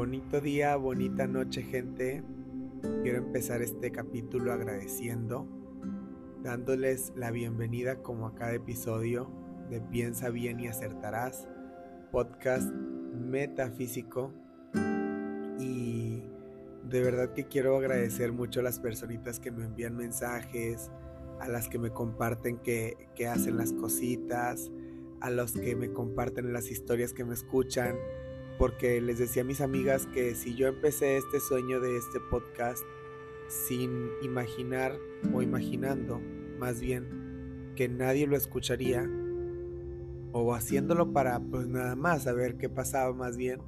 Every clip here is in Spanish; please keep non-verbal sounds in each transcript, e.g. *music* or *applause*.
Bonito día, bonita noche gente. Quiero empezar este capítulo agradeciendo, dándoles la bienvenida como a cada episodio de Piensa bien y acertarás, podcast metafísico. Y de verdad que quiero agradecer mucho a las personitas que me envían mensajes, a las que me comparten que, que hacen las cositas, a los que me comparten las historias que me escuchan porque les decía a mis amigas que si yo empecé este sueño de este podcast sin imaginar o imaginando más bien que nadie lo escucharía o haciéndolo para pues nada más saber qué pasaba más bien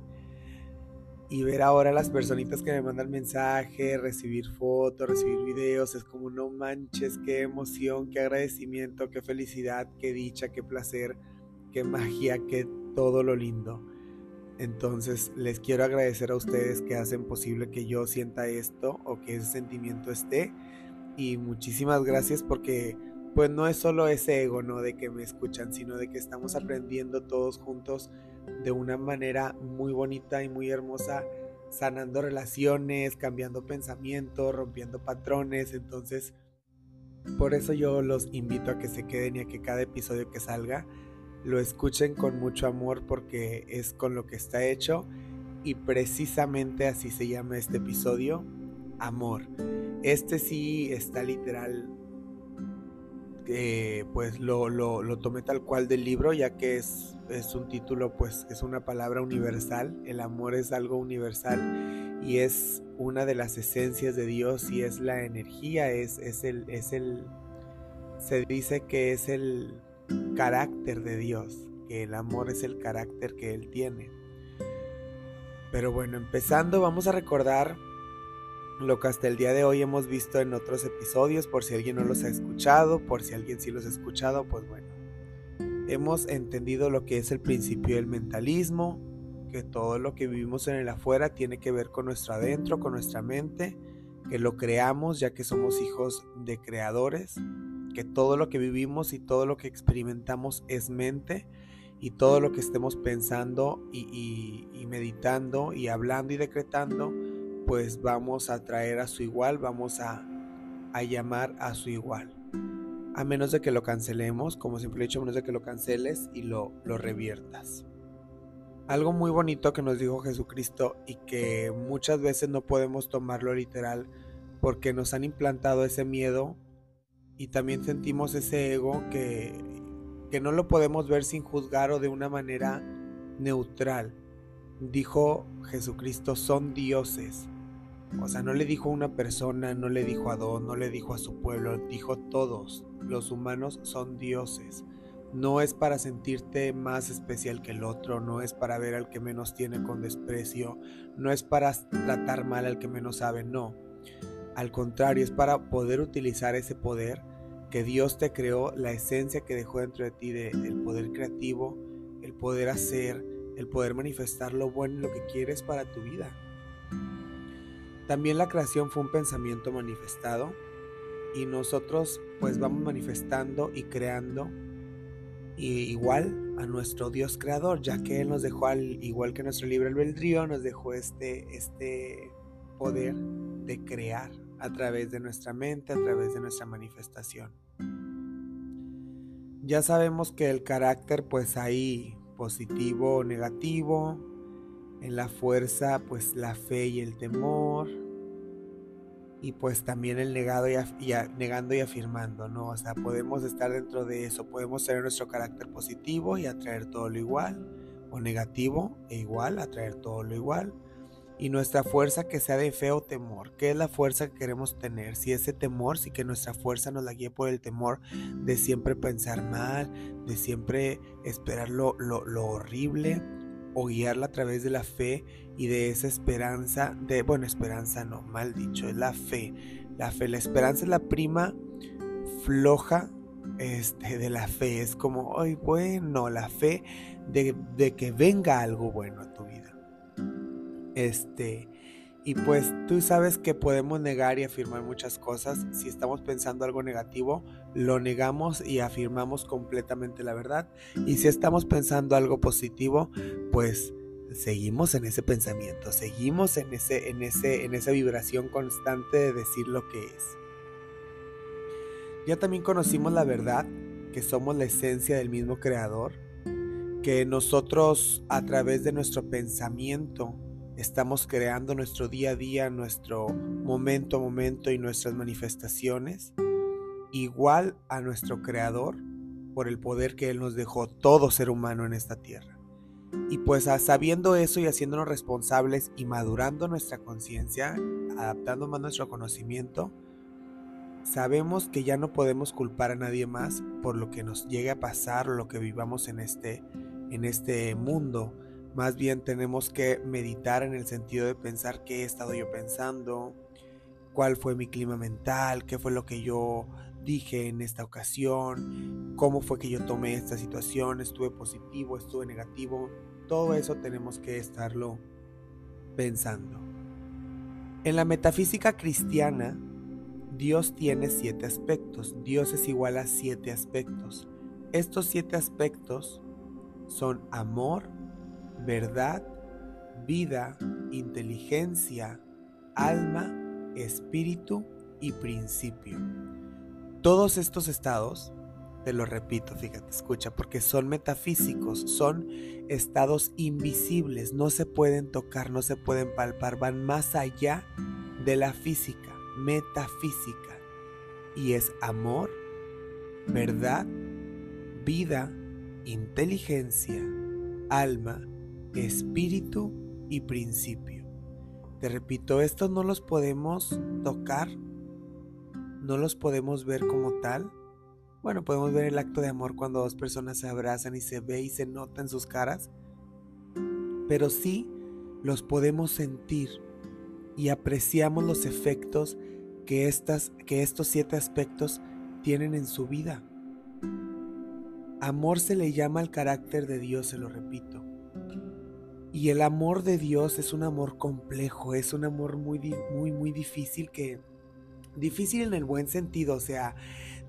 y ver ahora las personitas que me mandan mensaje, recibir fotos, recibir videos, es como no manches, qué emoción, qué agradecimiento, qué felicidad, qué dicha, qué placer, qué magia, qué todo lo lindo. Entonces les quiero agradecer a ustedes que hacen posible que yo sienta esto o que ese sentimiento esté. Y muchísimas gracias porque pues no es solo ese ego, ¿no? De que me escuchan, sino de que estamos aprendiendo todos juntos de una manera muy bonita y muy hermosa, sanando relaciones, cambiando pensamientos, rompiendo patrones. Entonces, por eso yo los invito a que se queden y a que cada episodio que salga lo escuchen con mucho amor porque es con lo que está hecho y precisamente así se llama este episodio, amor. Este sí está literal, eh, pues lo, lo, tomé tal cual del libro ya que es, es un título, pues es una palabra universal, el amor es algo universal y es una de las esencias de Dios y es la energía, es, es el, es el, se dice que es el carácter de Dios, que el amor es el carácter que Él tiene. Pero bueno, empezando vamos a recordar lo que hasta el día de hoy hemos visto en otros episodios, por si alguien no los ha escuchado, por si alguien sí los ha escuchado, pues bueno. Hemos entendido lo que es el principio del mentalismo, que todo lo que vivimos en el afuera tiene que ver con nuestro adentro, con nuestra mente, que lo creamos ya que somos hijos de creadores que todo lo que vivimos y todo lo que experimentamos es mente y todo lo que estemos pensando y, meditando y hablando y decretando, pues vamos a traer a su igual, vamos a, llamar a su igual. A menos de que lo cancelemos, como siempre he dicho, a menos de que lo canceles y lo, lo reviertas. Algo muy bonito que nos dijo Jesucristo y que muchas veces no podemos tomarlo literal porque nos han implantado ese miedo y también sentimos ese ego que, que no lo podemos ver sin juzgar o de una manera neutral. Dijo Jesucristo, son dioses. O sea, no le dijo a una persona, no le dijo a dos, no le dijo a su pueblo, dijo todos. Los humanos son dioses. No es para sentirte más especial que el otro, no es para ver al que menos tiene con desprecio, no es para tratar mal al que menos sabe, no. Al contrario, es para poder utilizar ese poder que Dios te creó, la esencia que dejó dentro de ti del poder creativo, el poder hacer, el poder manifestar lo bueno y lo que quieres para tu vida. También la creación fue un pensamiento manifestado y nosotros pues vamos manifestando y creando igual a nuestro Dios creador, ya que Él nos dejó al igual que nuestro libre albedrío, nos dejó este, este poder de crear a través de nuestra mente, a través de nuestra manifestación. Ya sabemos que el carácter pues hay positivo o negativo, en la fuerza pues la fe y el temor, y pues también el negado y, negando y afirmando, ¿no? O sea, podemos estar dentro de eso, podemos tener nuestro carácter positivo y atraer todo lo igual, o negativo e igual, atraer todo lo igual y nuestra fuerza que sea de fe o temor. ¿Qué es la fuerza que queremos tener? Si ese temor, si que nuestra fuerza nos la guíe por el temor de siempre pensar mal, de siempre esperar lo, horrible o guiarla a través de la fe y de esa esperanza, de, bueno, esperanza no, mal dicho, es la fe. La fe, la esperanza es la prima floja este, de la fe. Es como, ay, bueno, la fe de, de que venga algo bueno. Este, y pues tú sabes que podemos negar y afirmar muchas cosas. Si estamos pensando algo negativo, lo negamos y afirmamos completamente la verdad. Y si estamos pensando algo positivo, pues seguimos en ese pensamiento, seguimos en, ese, en, ese, en esa vibración constante de decir lo que es. Ya también conocimos la verdad, que somos la esencia del mismo creador, que nosotros a través de nuestro pensamiento estamos creando nuestro día a día, nuestro momento a momento y nuestras manifestaciones, igual a nuestro creador por el poder que Él nos dejó todo ser humano en esta tierra. Y pues sabiendo eso y haciéndonos responsables y madurando nuestra conciencia, adaptando más nuestro conocimiento, sabemos que ya no podemos culpar a nadie más por lo que nos llegue a pasar o lo que vivamos en este, en este mundo. Más bien tenemos que meditar en el sentido de pensar qué he estado yo pensando, cuál fue mi clima mental, qué fue lo que yo dije en esta ocasión, cómo fue que yo tomé esta situación, estuve positivo, estuve negativo, todo eso tenemos que estarlo pensando. En la metafísica cristiana, Dios tiene siete aspectos, Dios es igual a siete aspectos. Estos siete aspectos son amor, verdad, vida, inteligencia, alma, espíritu y principio. Todos estos estados, te lo repito, fíjate, escucha, porque son metafísicos, son estados invisibles, no se pueden tocar, no se pueden palpar, van más allá de la física, metafísica. Y es amor, verdad, vida, inteligencia, alma, espíritu y principio. Te repito, estos no los podemos tocar, no los podemos ver como tal. Bueno, podemos ver el acto de amor cuando dos personas se abrazan y se ve y se nota en sus caras, pero sí los podemos sentir y apreciamos los efectos que, estas, que estos siete aspectos tienen en su vida. Amor se le llama al carácter de Dios, se lo repito. Y el amor de Dios es un amor complejo, es un amor muy, muy, muy difícil que, Difícil en el buen sentido, o sea,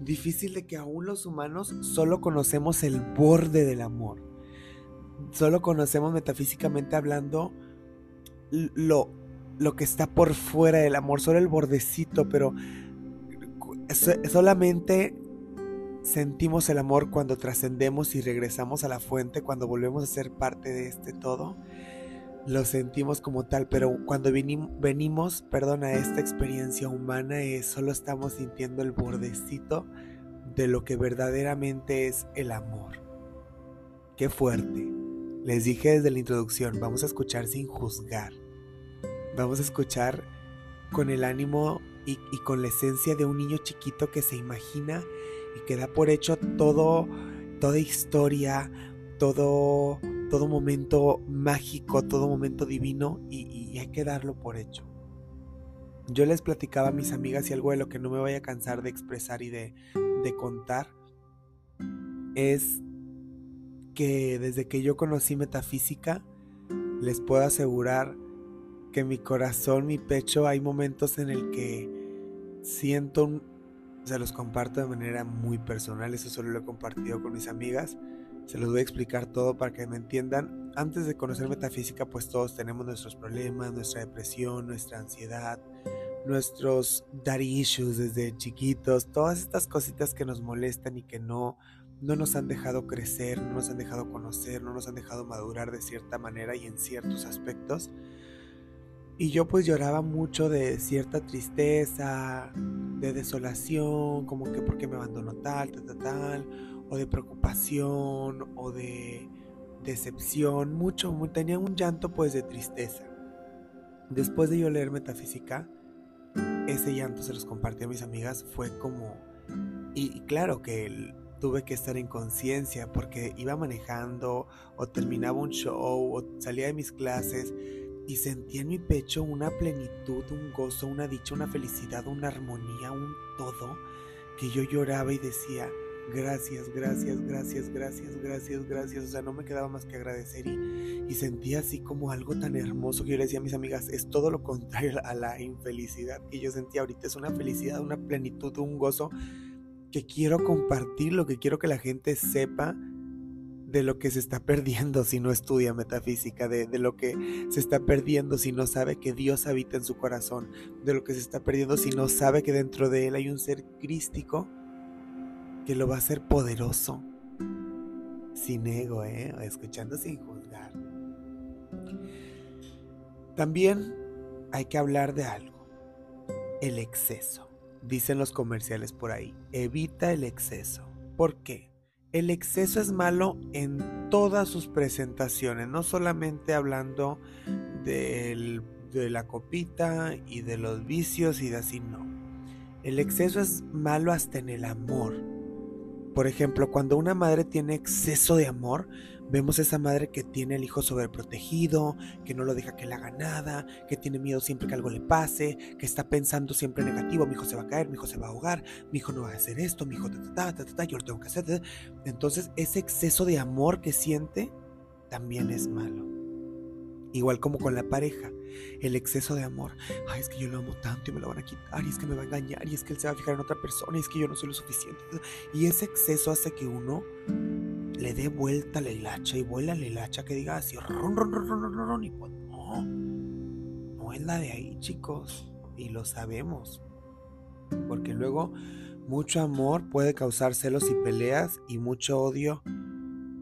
difícil de que aún los humanos solo conocemos el borde del amor. Solo conocemos metafísicamente hablando lo, lo que está por fuera del amor, solo el bordecito, pero solamente sentimos el amor cuando trascendemos y regresamos a la fuente, cuando volvemos a ser parte de este todo lo sentimos como tal, pero cuando venimos, perdón, a esta experiencia humana, solo estamos sintiendo el bordecito de lo que verdaderamente es el amor. Qué fuerte. Les dije desde la introducción, vamos a escuchar sin juzgar. Vamos a escuchar con el ánimo y, y con la esencia de un niño chiquito que se imagina y que da por hecho todo, toda historia, todo todo momento mágico, todo momento divino y, hay que darlo por hecho. Yo les platicaba a mis amigas y algo de lo que no me voy a cansar de expresar y de, de contar es que desde que yo conocí metafísica, les puedo asegurar que mi corazón, mi pecho, hay momentos en el que siento, se los comparto de manera muy personal, eso solo lo he compartido con mis amigas, se los voy a explicar todo para que me entiendan. Antes de conocer metafísica, pues todos tenemos nuestros problemas, nuestra depresión, nuestra ansiedad, nuestros daddy issues desde chiquitos, todas estas cositas que nos molestan y que no, no nos han dejado crecer, no nos han dejado conocer, no nos han dejado madurar de cierta manera y en ciertos aspectos. Y yo pues lloraba mucho de cierta tristeza, de desolación, como que porque me abandonó tal, tal, tal, tal o de preocupación o de decepción, mucho, tenía un llanto pues de tristeza. Después de yo leer Metafísica, ese llanto se los compartí a mis amigas, fue como, y, claro que tuve que estar en conciencia porque iba manejando o terminaba un show o salía de mis clases y sentía en mi pecho una plenitud, un gozo, una dicha, una felicidad, una armonía, un todo, que yo lloraba y decía, gracias, gracias, gracias, gracias, gracias, gracias. O sea, no me quedaba más que agradecer y, sentía así como algo tan hermoso que yo le decía a mis amigas, es todo lo contrario a la infelicidad que yo sentía ahorita. Es una felicidad, una plenitud, un gozo que quiero compartir, lo que quiero que la gente sepa de lo que se está perdiendo si no estudia metafísica, de, de, lo que se está perdiendo si no sabe que Dios habita en su corazón, de lo que se está perdiendo si no sabe que dentro de él hay un ser crístico que lo va a hacer poderoso, sin ego, ¿eh? escuchando sin juzgar. También hay que hablar de algo, el exceso. Dicen los comerciales por ahí, evita el exceso. ¿Por qué? El exceso es malo en todas sus presentaciones, no solamente hablando de la copita y de los vicios y de así, no. El exceso es malo hasta en el amor. Por ejemplo, cuando una madre tiene exceso de amor, vemos esa madre que tiene el hijo sobreprotegido, que no lo deja que le haga nada, que tiene miedo siempre que algo le pase, que está pensando siempre negativo, mi hijo se va a caer, mi hijo se va a ahogar, mi hijo no va a hacer esto, mi hijo ta ta ta ta, yo lo tengo que hacer. Entonces, ese exceso de amor que siente también es malo. Igual como con la pareja, el exceso de amor. Ay, es que yo lo amo tanto y me lo van a quitar, y es que me va a engañar, y es que él se va a fijar en otra persona, y es que yo no soy lo suficiente. Y ese exceso hace que uno le dé vuelta la hilacha y vuela la hilacha que diga así, ron, ron, ron, ron, y pues no, no es la de ahí, chicos, y lo sabemos. Porque luego mucho amor puede causar celos y peleas, y mucho odio,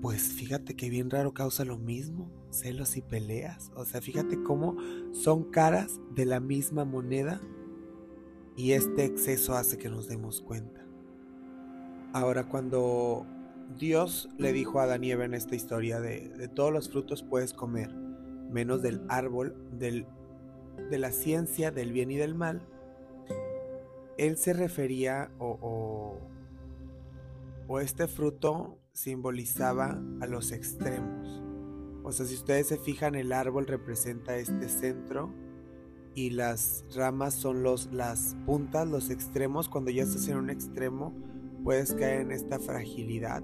pues fíjate que bien raro causa lo mismo celos y peleas. O sea, fíjate cómo son caras de la misma moneda y este exceso hace que nos demos cuenta. Ahora, cuando Dios le dijo a Adán y Eva en esta historia de, de todos los frutos puedes comer, menos del árbol del, de la ciencia del bien y del mal, él se refería o, o, o este fruto simbolizaba a los extremos. O sea, si ustedes se fijan, el árbol representa este centro y las ramas son los, las puntas, los extremos. Cuando ya estás en un extremo, puedes caer en esta fragilidad,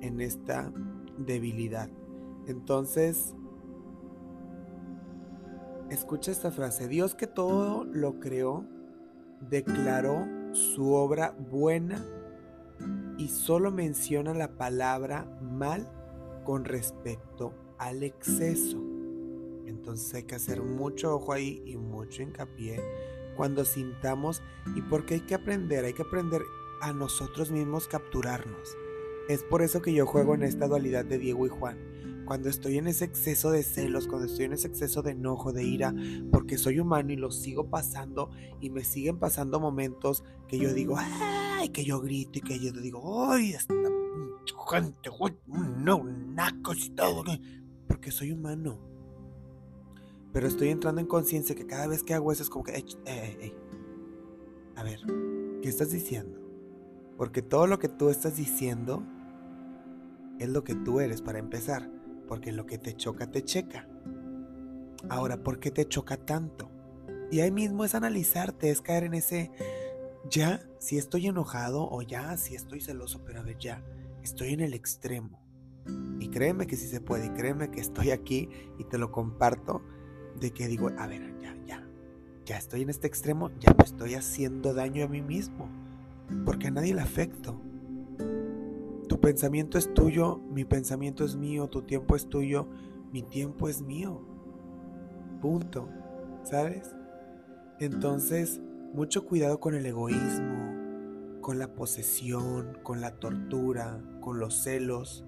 en esta debilidad. Entonces, escucha esta frase. Dios que todo lo creó, declaró su obra buena y solo menciona la palabra mal con respecto al exceso. Entonces hay que hacer mucho ojo ahí y mucho hincapié cuando sintamos y porque hay que aprender, hay que aprender a nosotros mismos capturarnos. Es por eso que yo juego en esta dualidad de Diego y Juan. Cuando estoy en ese exceso de celos, cuando estoy en ese exceso de enojo, de ira, porque soy humano y lo sigo pasando y me siguen pasando momentos que yo digo, ay, que yo grito y que yo digo, ay, esta gente, no, nacos y todo porque soy humano. Pero estoy entrando en conciencia que cada vez que hago eso es como que, a ver, ¿qué estás diciendo? Porque todo lo que tú estás diciendo es lo que tú eres para empezar. Porque lo que te choca, te checa. Ahora, ¿por qué te choca tanto? Y ahí mismo es analizarte, es caer en ese, ya, si estoy enojado o ya, si estoy celoso, pero a ver, ya, estoy en el extremo. Y créeme que sí se puede, y créeme que estoy aquí y te lo comparto, de que digo, a ver, ya, ya, ya estoy en este extremo, ya me estoy haciendo daño a mí mismo, porque a nadie le afecto. Tu pensamiento es tuyo, mi pensamiento es mío, tu tiempo es tuyo, mi tiempo es mío. Punto. ¿Sabes? Entonces, mucho cuidado con el egoísmo, con la posesión, con la tortura, con los celos,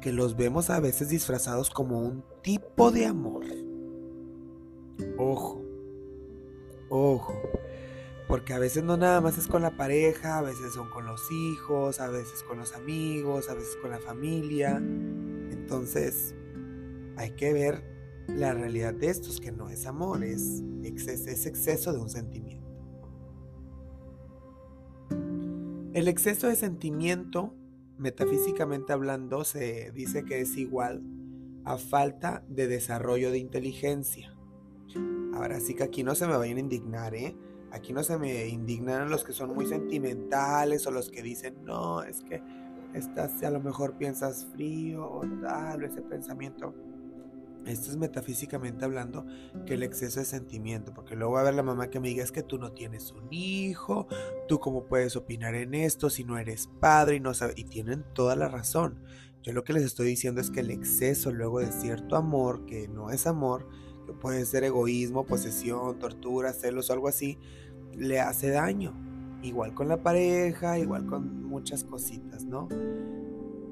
que los vemos a veces disfrazados como un tipo de amor. Ojo, ojo, porque a veces no nada más es con la pareja, a veces son con los hijos, a veces con los amigos, a veces con la familia. Entonces, hay que ver la realidad de estos, que no es amor, es, es exceso de un sentimiento. El exceso de sentimiento metafísicamente hablando, se dice que es igual a falta de desarrollo de inteligencia. Ahora sí que aquí no se me vayan a indignar, ¿eh? Aquí no se me indignan los que son muy sentimentales o los que dicen, no, es que estás, a lo mejor piensas frío o tal, ese pensamiento. Esto es metafísicamente hablando que el exceso de sentimiento, porque luego va a haber la mamá que me diga es que tú no tienes un hijo, tú cómo puedes opinar en esto si no eres padre y no sabes, y tienen toda la razón. Yo lo que les estoy diciendo es que el exceso luego de cierto amor, que no es amor, que puede ser egoísmo, posesión, tortura, celos o algo así, le hace daño. Igual con la pareja, igual con muchas cositas, ¿no?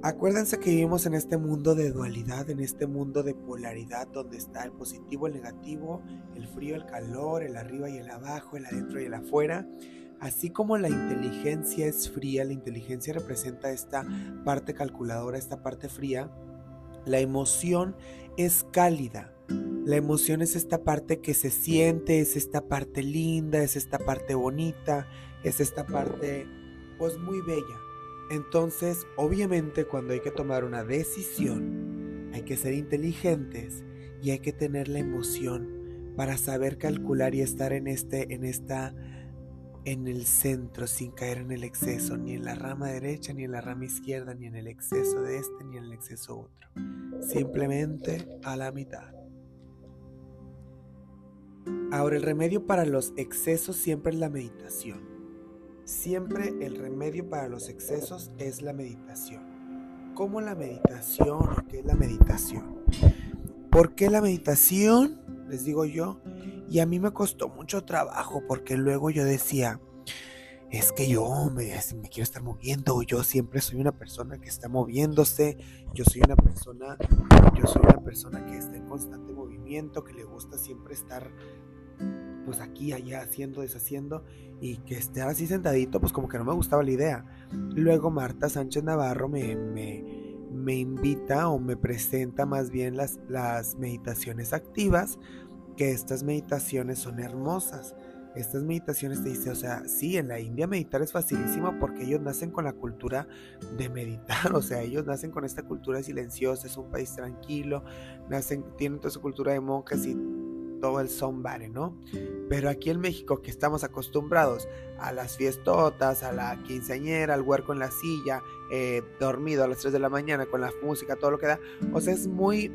Acuérdense que vivimos en este mundo de dualidad, en este mundo de polaridad donde está el positivo, el negativo, el frío, el calor, el arriba y el abajo, el adentro y el afuera. Así como la inteligencia es fría, la inteligencia representa esta parte calculadora, esta parte fría, la emoción es cálida. La emoción es esta parte que se siente, es esta parte linda, es esta parte bonita, es esta parte pues muy bella. Entonces, obviamente cuando hay que tomar una decisión, hay que ser inteligentes y hay que tener la emoción para saber calcular y estar en este en esta en el centro sin caer en el exceso, ni en la rama derecha, ni en la rama izquierda, ni en el exceso de este, ni en el exceso otro. Simplemente a la mitad. Ahora, el remedio para los excesos siempre es la meditación. Siempre el remedio para los excesos es la meditación. ¿Cómo la meditación? ¿Qué es la meditación? ¿Por qué la meditación? Les digo yo. Y a mí me costó mucho trabajo porque luego yo decía, es que yo me, me, quiero estar moviendo, yo siempre soy una persona que está moviéndose, yo soy una persona, yo soy una persona que está en constante movimiento, que le gusta siempre estar pues aquí, allá, haciendo, deshaciendo, y que esté así sentadito, pues como que no me gustaba la idea. Luego Marta Sánchez Navarro me, me, invita o me presenta más bien las, las meditaciones activas, que estas meditaciones son hermosas. Estas meditaciones te dice, o sea, sí, en la India meditar es facilísimo porque ellos nacen con la cultura de meditar, *laughs* o sea, ellos nacen con esta cultura silenciosa, es un país tranquilo, nacen, tienen toda su cultura de monjas y todo el somebody, ¿no? Pero aquí en México, que estamos acostumbrados a las fiestotas, a la quinceañera, al huerco en la silla, eh, dormido a las 3 de la mañana con la música, todo lo que da, o sea, es muy,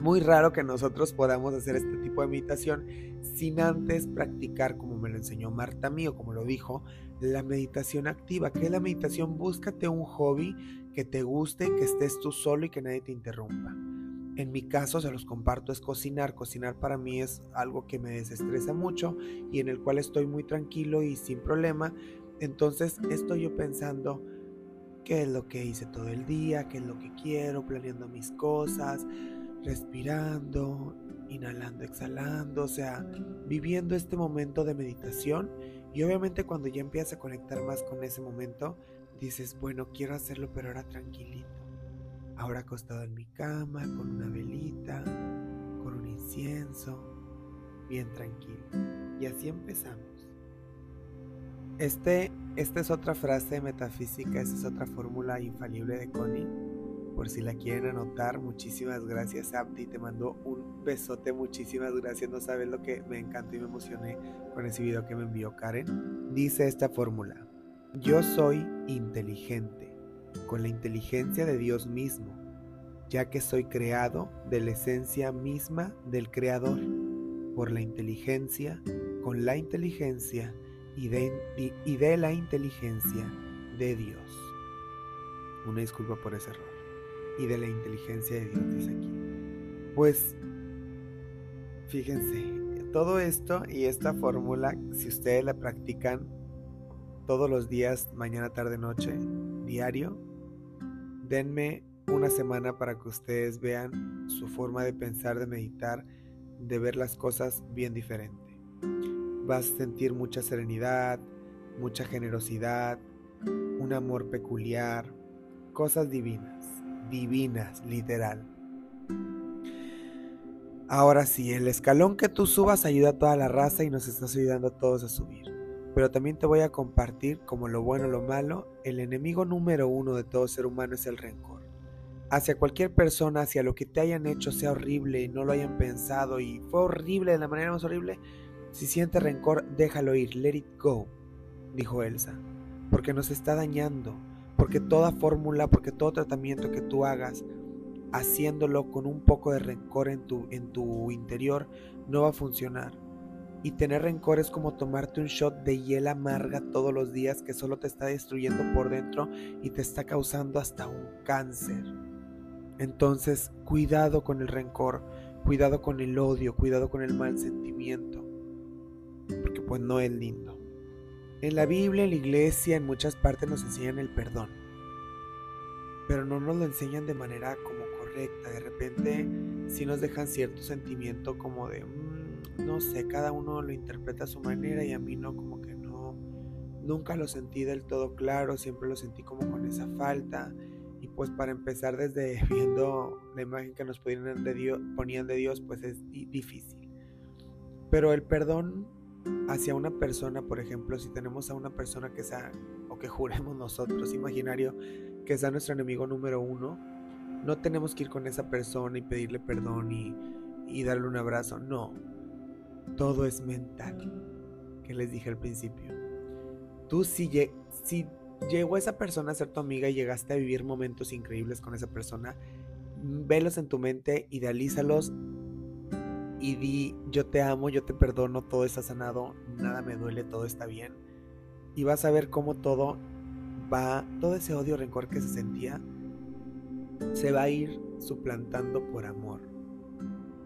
muy raro que nosotros podamos hacer este tipo de meditación sin antes practicar, como me lo enseñó Marta mío, como lo dijo, la meditación activa. ¿Qué es la meditación? Búscate un hobby que te guste, que estés tú solo y que nadie te interrumpa. En mi caso, se los comparto, es cocinar. Cocinar para mí es algo que me desestresa mucho y en el cual estoy muy tranquilo y sin problema. Entonces estoy yo pensando qué es lo que hice todo el día, qué es lo que quiero, planeando mis cosas, respirando, inhalando, exhalando, o sea, viviendo este momento de meditación. Y obviamente cuando ya empiezas a conectar más con ese momento, dices, bueno, quiero hacerlo, pero ahora tranquilito ahora acostado en mi cama, con una velita, con un incienso, bien tranquilo. Y así empezamos. Este, esta es otra frase metafísica, esta es otra fórmula infalible de Connie. Por si la quieren anotar, muchísimas gracias Abdi, te mando un besote, muchísimas gracias, no sabes lo que me encantó y me emocioné con ese video que me envió Karen. Dice esta fórmula, yo soy inteligente con la inteligencia de Dios mismo, ya que soy creado de la esencia misma del Creador, por la inteligencia, con la inteligencia y de, la inteligencia de Dios. Una disculpa por ese error. Y de la inteligencia de Dios, dice aquí. Pues, fíjense, todo esto y esta fórmula, si ustedes la practican todos los días, mañana, tarde, noche, diario, denme una semana para que ustedes vean su forma de pensar, de meditar, de ver las cosas bien diferente. Vas a sentir mucha serenidad, mucha generosidad, un amor peculiar, cosas divinas, divinas, literal. Ahora sí, el escalón que tú subas ayuda a toda la raza y nos estás ayudando a todos a subir pero también te voy a compartir, como lo bueno o lo malo, el enemigo número uno de todo ser humano es el rencor. Hacia cualquier persona, hacia lo que te hayan hecho sea horrible no lo hayan pensado y fue horrible de la manera más horrible, si sientes rencor, déjalo ir, let it go, dijo Elsa, porque nos está dañando, porque toda fórmula, porque todo tratamiento que tú hagas, haciéndolo con un poco de rencor en tu, en tu interior, no va a funcionar Y tener rencor es como tomarte un shot de hiel amarga todos los días que solo te está destruyendo por dentro y te está causando hasta un cáncer. Entonces, cuidado con el rencor, cuidado con el odio, cuidado con el mal sentimiento, porque pues no es lindo. En la Biblia, en la iglesia, en muchas partes nos enseñan el perdón, pero no nos lo enseñan de manera como correcta. De repente, sí nos dejan cierto sentimiento como de, mm, no sé, cada uno lo interpreta a su manera y a mí no, como que no, nunca lo sentí del todo claro, siempre lo sentí como con esa falta. Y pues para empezar desde *laughs* viendo la imagen que nos ponían de Dios, pues es difícil. Pero el perdón hacia una persona, por ejemplo, si tenemos a una persona que sea, o que juremos nosotros, imaginario, que sea nuestro enemigo número uno, no tenemos que ir con esa persona y pedirle perdón y, y darle un abrazo. No. Todo es mental. Que les dije al principio. Tú si, si llegó esa persona a ser tu amiga y llegaste a vivir momentos increíbles con esa persona, velos en tu mente, idealízalos y di yo te amo, yo te perdono, todo está sanado, nada me duele, todo está bien. Y vas a ver cómo todo va, todo ese odio, rencor que se sentía, se va a ir suplantando por amor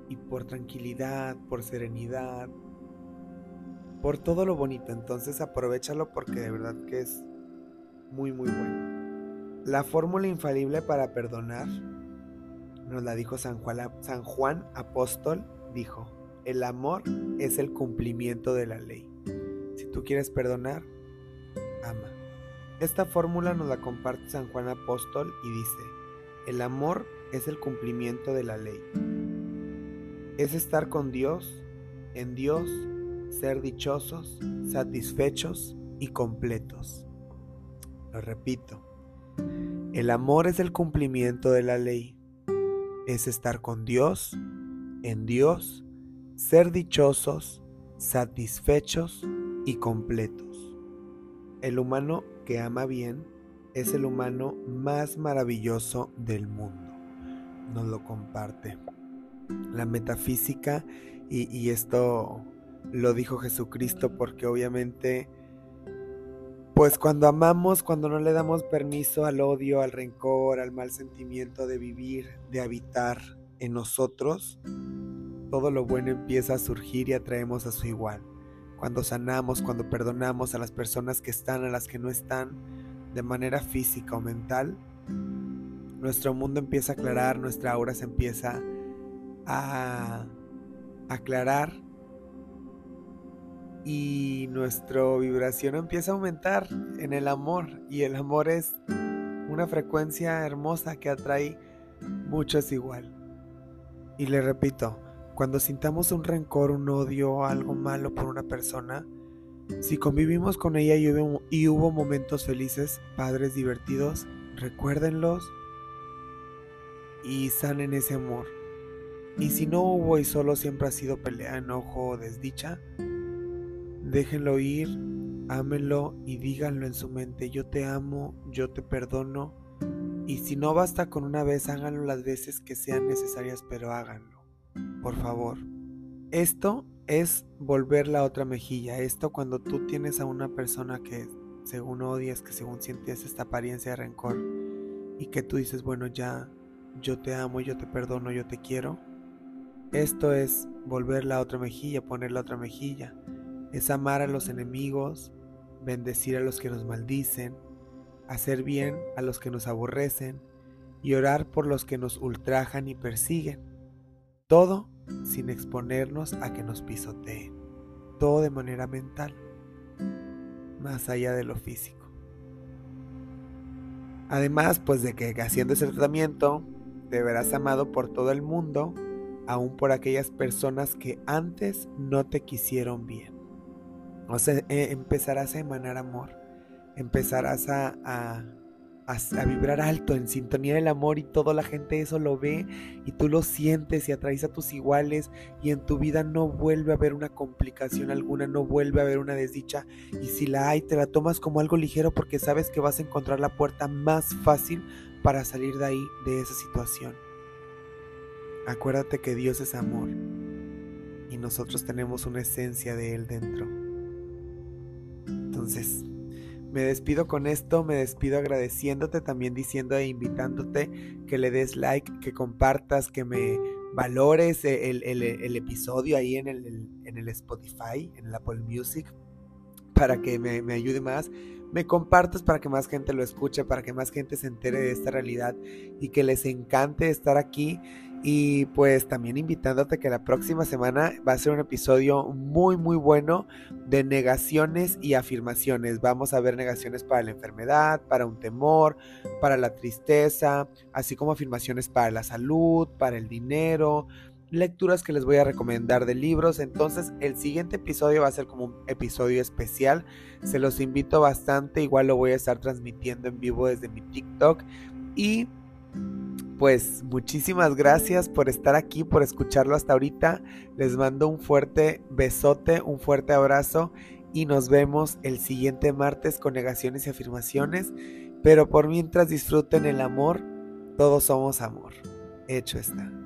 y por tranquilidad, por serenidad, por todo lo bonito. Entonces aprovechalo porque de verdad que es muy muy bueno. La fórmula infalible para perdonar nos la dijo San Juan, San Juan Apóstol, dijo, el amor es el cumplimiento de la ley. Si tú quieres perdonar, ama. Esta fórmula nos la comparte San Juan Apóstol y dice, el amor es el cumplimiento de la ley. Es estar con Dios, en Dios, ser dichosos, satisfechos y completos. Lo repito, el amor es el cumplimiento de la ley. Es estar con Dios, en Dios, ser dichosos, satisfechos y completos. El humano que ama bien es el humano más maravilloso del mundo. Nos lo comparte. La metafísica, y, esto lo dijo Jesucristo porque obviamente, pues cuando amamos, cuando no le damos permiso al odio, al rencor, al mal sentimiento de vivir, de habitar en nosotros, todo lo bueno empieza a surgir y atraemos a su igual. Cuando sanamos, cuando perdonamos a las personas que están, a las que no están, de manera física o mental, nuestro mundo empieza a aclarar, nuestra aura se empieza a aclarar y nuestra vibración empieza a aumentar en el amor y el amor es una frecuencia hermosa que atrae muchos igual. Y le repito, cuando sintamos un rencor, un odio, algo malo por una persona, si convivimos con ella y hubo, momentos felices, padres divertidos, recuérdenlos y sanen ese amor. Y si no hubo y solo siempre ha sido pelea, enojo o desdicha, déjenlo ir, ámenlo y díganlo en su mente, yo te amo, yo te perdono. Y si no basta con una vez, háganlo las veces que sean necesarias, pero háganlo. Por favor. Esto es volver la otra mejilla. Esto cuando tú tienes a una persona que según odias, que según sientes esta apariencia de rencor y que tú dices, bueno, ya, yo te amo, yo te perdono, yo te quiero. Esto es volver la otra mejilla, poner la otra mejilla. Es amar a los enemigos, bendecir a los que nos maldicen, hacer bien a los que nos aborrecen y orar por los que nos ultrajan y persiguen. Todo sin exponernos a que nos pisoteen. Todo de manera mental, más allá de lo físico. Además, pues de que haciendo ese tratamiento, te verás amado por todo el mundo, aún por aquellas personas que antes no te quisieron bien. O sea, eh, empezarás a emanar amor, empezarás a a, vibrar alto, en sintonía del amor y toda la gente eso lo ve y tú lo sientes y atraes a tus iguales y en tu vida no vuelve a haber una complicación alguna, no vuelve a haber una desdicha y si la hay te la tomas como algo ligero porque sabes que vas a encontrar la puerta más fácil para salir de ahí, de esa situación. Acuérdate que Dios es amor y nosotros tenemos una esencia de Él dentro. Entonces, me despido con esto, me despido agradeciéndote, también diciendo e invitándote que le des like, que compartas, que me valores el, episodio ahí en el, Spotify, en el Apple Music, para que me ayude más me compartas para que más gente lo escuche, para que más gente se entere de esta realidad y que les encante estar aquí. Y pues también invitándote que la próxima semana va a ser un episodio muy muy bueno de negaciones y afirmaciones. Vamos a ver negaciones para la enfermedad, para un temor, para la tristeza, así como afirmaciones para la salud, para el dinero, lecturas que les voy a recomendar de libros. Entonces el siguiente episodio va a ser como un episodio especial. Se los invito bastante. Igual lo voy a estar transmitiendo en vivo desde mi TikTok. Y pues muchísimas gracias por estar aquí, por escucharlo hasta ahorita. Les mando un fuerte besote, un fuerte abrazo y nos vemos el siguiente martes con negaciones y afirmaciones. Pero por mientras disfruten el amor, todos somos amor. Hecho está.